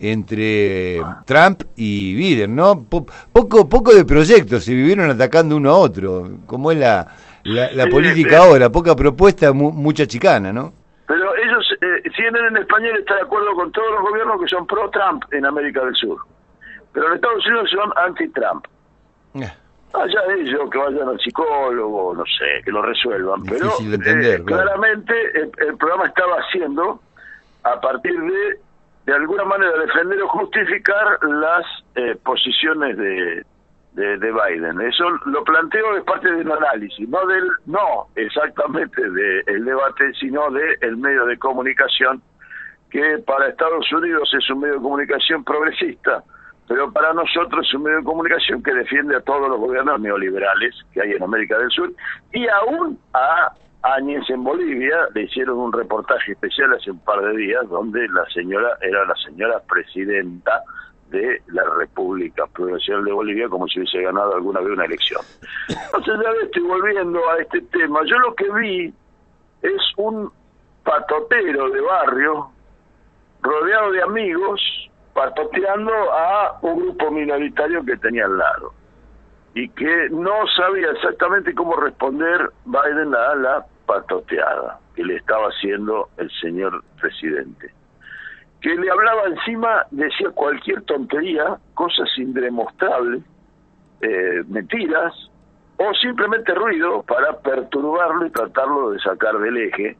entre Trump y Biden, ¿no? poco, poco de proyectos, se vivieron atacando uno a otro, como es la, la, política ahora, poca propuesta, mucha chicana, ¿no? Pero ellos, eh, CNN en español está de acuerdo con todos los gobiernos que son pro-Trump en América del Sur, pero en Estados Unidos son anti-Trump. Eh. Allá ellos que vayan al psicólogo, no sé, que lo resuelvan. pero eh, claramente el, programa estaba haciendo a partir de, de alguna manera, defender o justificar las eh, posiciones de, de, Biden. Eso lo planteo de parte de un análisis, no del, no exactamente del debate, sino del el medio de comunicación que para Estados Unidos es un medio de comunicación progresista pero para nosotros es un medio de comunicación que defiende a todos los gobiernos neoliberales que hay en América del Sur y aún a Áñez en Bolivia le hicieron un reportaje especial hace un par de días donde la señora era la señora presidenta de la República Progresiva de Bolivia como si hubiese ganado alguna vez una elección. Entonces ya estoy volviendo a este tema. Yo lo que vi es un patotero de barrio rodeado de amigos patoteando a un grupo minoritario que tenía al lado y que no sabía exactamente cómo responder Biden a la patoteada que le estaba haciendo el señor presidente. Que le hablaba encima, decía cualquier tontería, cosas indemostrables, eh, mentiras, o simplemente ruido para perturbarlo y tratarlo de sacar del eje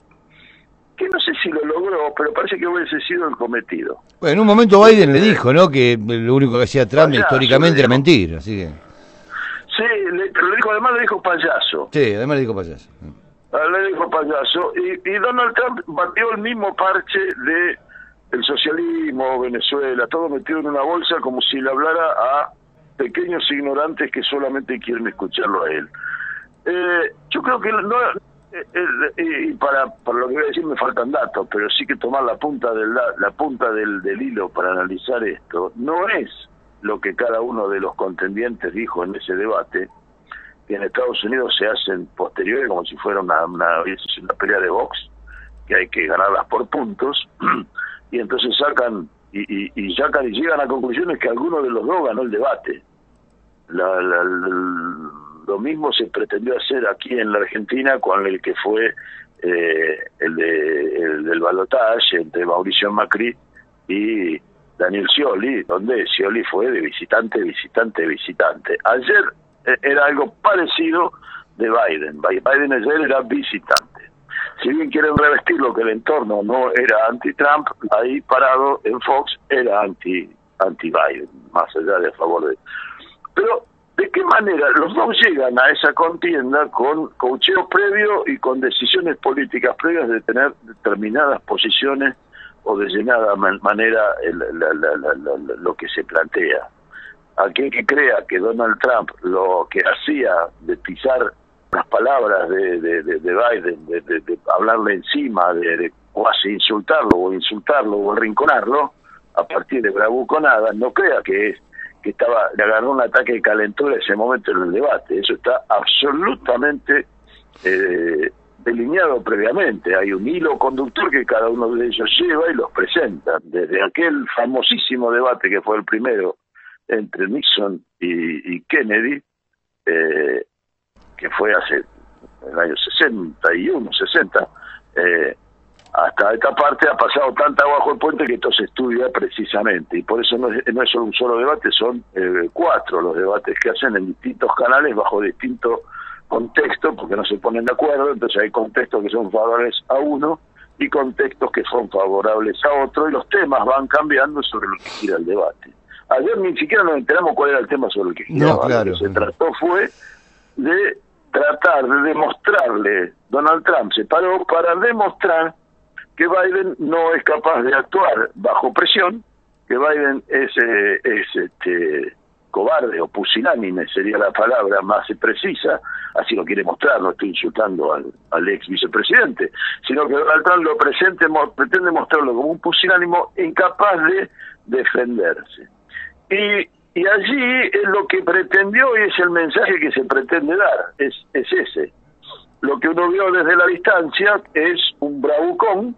que no sé si lo logró, pero parece que hubiese sido el cometido. Bueno, en un momento Biden le dijo, ¿no? Que lo único que hacía Trump históricamente era mentir, así que... Sí, le, lo dijo, además le dijo payaso. Sí, además le dijo payaso. Ah, le dijo payaso. Y, y Donald Trump batió el mismo parche de el socialismo, Venezuela, todo metido en una bolsa como si le hablara a pequeños ignorantes que solamente quieren escucharlo a él. Eh, yo creo que no, eh, eh, y para, para lo que voy a decir me faltan datos, pero sí que tomar la punta del la punta del, del hilo para analizar esto no es lo que cada uno de los contendientes dijo en ese debate, que en Estados Unidos se hacen posteriores como si fuera una, una, una pelea de box, que hay que ganarlas por puntos, y entonces sacan y, y, sacan y llegan a conclusiones que alguno de los dos ganó el debate. Lo mismo se pretendió hacer aquí en la Argentina con el que fue eh, el, de, el del balotaje entre Mauricio Macri y Daniel Scioli, donde Scioli fue de visitante, visitante, visitante. Ayer era algo parecido de Biden. Biden ayer era visitante. Si bien quieren revestir lo que el entorno no era anti-Trump, ahí parado en Fox era anti anti Biden, más allá de a favor de. Pero ¿De qué manera los dos llegan a esa contienda con cocheo previo y con decisiones políticas previas de tener determinadas posiciones o de llenada manera lo que se plantea? Aquel que crea que Donald Trump lo que hacía de pisar las palabras de, de, Biden, de, hablarle encima, de, casi insultarlo o insultarlo o arrinconarlo, a partir de bravuconadas, no crea que es que estaba le agarró un ataque de calentura en ese momento en el debate. Eso está absolutamente eh, delineado previamente. Hay un hilo conductor que cada uno de ellos lleva y los presenta. Desde aquel famosísimo debate que fue el primero entre Nixon y, Kennedy, eh, que fue hace el año 61, 60, eh, hasta esta parte ha pasado tanta bajo el puente que esto se estudia precisamente y por eso no es, no es solo un solo debate, son eh, cuatro los debates que hacen en distintos canales bajo distintos contextos porque no se ponen de acuerdo, entonces hay contextos que son favorables a uno y contextos que son favorables a otro y los temas van cambiando sobre lo que gira el debate. Ayer ni siquiera nos enteramos cuál era el tema sobre el que giraba. claro. Lo que se trató fue de tratar de demostrarle, Donald Trump se paró para demostrar que Biden no es capaz de actuar bajo presión, que Biden es, eh, es este, cobarde o pusilánime sería la palabra más precisa, así lo quiere mostrar, no estoy insultando al, al ex vicepresidente, sino que Donald Trump lo presente, pretende mostrarlo como un pusilánimo incapaz de defenderse. Y, y allí es lo que pretendió y es el mensaje que se pretende dar, es, es ese. Lo que uno vio desde la distancia es un bravucón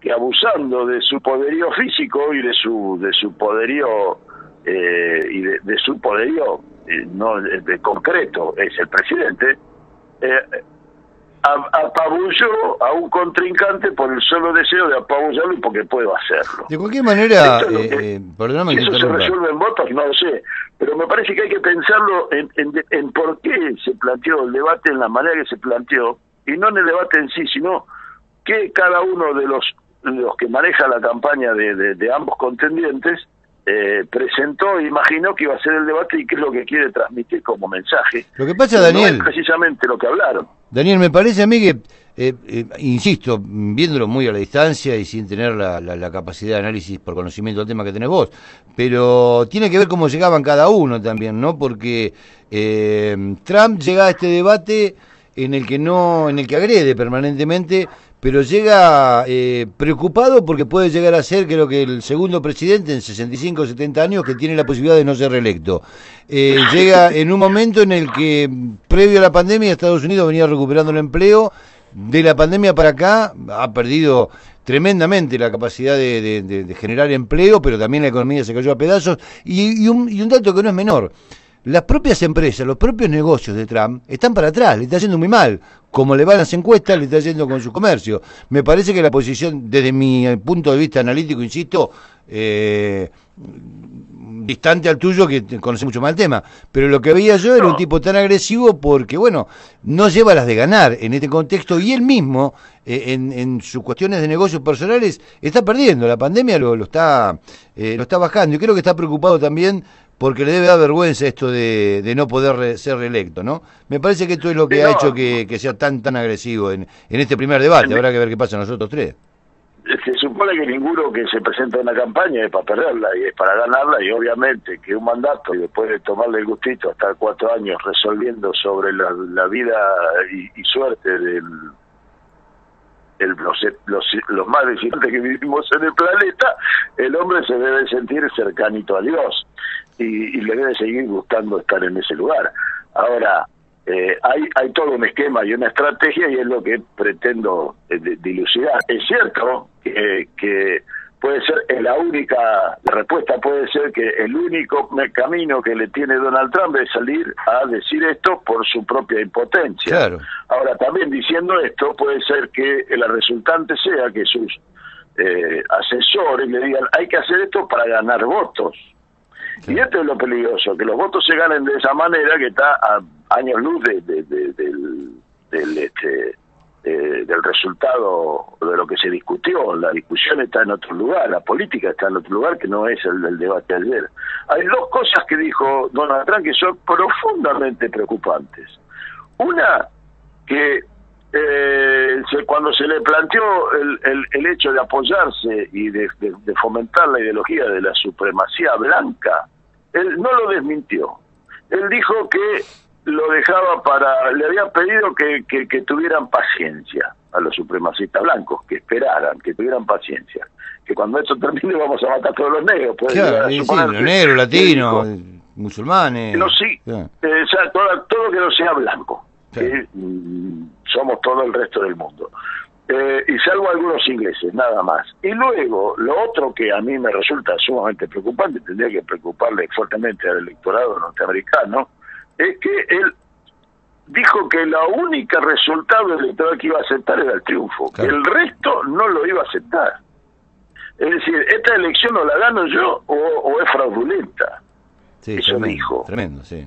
que abusando de su poderío físico y de su de su poderío eh, y de, su poderío eh, no de concreto es el presidente eh, apabulló a un contrincante por el solo deseo de apabullarlo y porque puedo hacerlo. De cualquier manera, eh, perdóname si eso se resuelve en votos, no lo sé, pero me parece que hay que pensarlo en, en, por qué se planteó el debate en la manera que se planteó, y no en el debate en sí, sino que cada uno de los, los que maneja la campaña de, de ambos contendientes eh, presentó, imaginó que iba a ser el debate y qué es lo que quiere transmitir como mensaje. Lo que pasa, Daniel. precisamente lo que hablaron. Daniel, me parece a mí que, eh, eh, insisto, viéndolo muy a la distancia y sin tener la, la, capacidad de análisis por conocimiento del tema que tenés vos, pero tiene que ver cómo llegaban cada uno también, ¿no? Porque Trump llega a este debate en el que no, en el que agrede permanentemente pero llega eh, preocupado porque puede llegar a ser, creo que el segundo presidente en 65 o 70 años que tiene la posibilidad de no ser reelecto. Eh, llega en un momento en el que, previo a la pandemia, Estados Unidos venía recuperando el empleo. De la pandemia para acá ha perdido tremendamente la capacidad de, generar empleo, pero también la economía se cayó a pedazos. Y, y, un, y un dato que no es menor las propias empresas, los propios negocios de Trump están para atrás, le está yendo muy mal. Como le van las encuestas, le está yendo con su comercio. Me parece que la posición, desde mi punto de vista analítico, insisto, eh, distante al tuyo, que conoce mucho más el tema. Pero lo que veía yo era un tipo tan agresivo porque, bueno, no lleva las de ganar en este contexto y él mismo, eh, en, sus cuestiones de negocios personales, está perdiendo. La pandemia lo, lo está, eh, lo está bajando y creo que está preocupado también porque le debe dar vergüenza esto de, de no poder ser reelecto, ¿no? Me parece que esto es lo que ha hecho que, sea tan tan agresivo en, en este primer debate. Habrá que ver qué pasa nosotros tres. Se supone que ninguno que se presenta en una campaña es para perderla y es para ganarla y obviamente que un mandato y después de tomarle el gustito hasta cuatro años resolviendo sobre la, vida y, suerte del el, los, los, los más deficientes que vivimos en el planeta, el hombre se debe sentir cercanito a Dios y, le debe seguir gustando estar en ese lugar. Ahora, eh, hay, hay todo un esquema y una estrategia y es lo que pretendo eh, dilucidar. Es cierto que, que puede ser la única la respuesta puede ser que el único camino que le tiene Donald Trump es salir a decir esto por su propia impotencia. Ahora también diciendo esto puede ser que la resultante sea que sus eh, asesores le digan hay que hacer esto para ganar votos. Y esto es lo peligroso, que los votos se ganen de esa manera que está a años luz de, del, del, este, del resultado de lo que se discutió. La discusión está en otro lugar, la política está en otro lugar que no es el del debate ayer. Hay dos cosas que dijo Donald Trump que son profundamente preocupantes. Una, que eh, cuando se le planteó el, el, hecho de apoyarse y de, fomentar la ideología de la supremacía blanca, él no lo desmintió. Él dijo que lo dejaba para, le había pedido que, que, tuvieran paciencia a los supremacistas blancos, que esperaran, que tuvieran paciencia, que cuando esto termine vamos a matar a todos los negros. Claro, sí, negros, latinos, musulmanes. No, sí, eh, o sea, todo, todo que no sea blanco que mm, somos todo el resto del mundo. Eh, y salvo algunos ingleses, nada más. Y luego, lo otro que a mí me resulta sumamente preocupante, tendría que preocuparle fuertemente al electorado norteamericano, es que él dijo que la única resultado electoral que iba a aceptar era el triunfo, que el resto no lo iba a aceptar. Es decir, esta elección o la gano yo o es fraudulenta. Sí, Eso dijo. Tremendo, sí.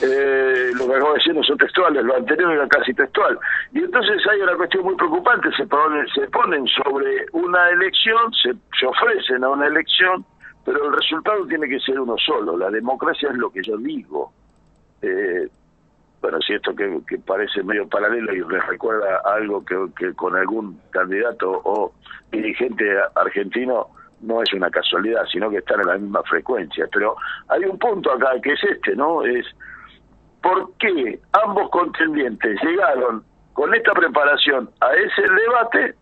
Eh, lo que acabo de decir no son textuales, lo anterior era casi textual. Y entonces hay una cuestión muy preocupante, se ponen, se ponen sobre una elección, se, se ofrecen a una elección, pero el resultado tiene que ser uno solo. La democracia es lo que yo digo. Eh, bueno, si esto que, parece medio paralelo y les recuerda algo que, que con algún candidato o dirigente argentino no es una casualidad, sino que están en la misma frecuencia. Pero hay un punto acá que es este, ¿no? Es por qué ambos contendientes llegaron con esta preparación a ese debate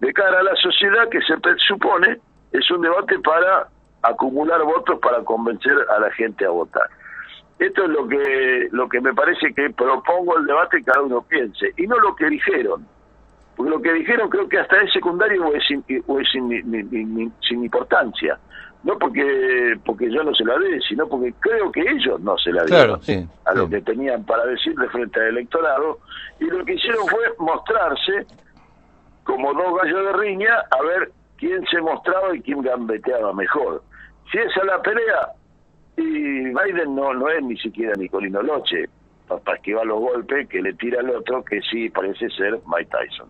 de cara a la sociedad que se supone es un debate para acumular votos para convencer a la gente a votar. Esto es lo que lo que me parece que propongo el debate y cada uno piense y no lo que dijeron Porque lo que dijeron creo que hasta es secundario o es, sin, o es sin, sin, importancia. No porque porque yo no se la dé, sino porque creo que ellos no se la dieron a lo que tenían para decirle frente al electorado. Y lo que hicieron fue mostrarse como dos gallos de riña a ver quién se mostraba y quién gambeteaba mejor. Si esa es la pelea, y Biden no, no es ni siquiera Nicolino Loche, para esquivar los golpes que le tira al otro, que sí parece ser Mike Tyson.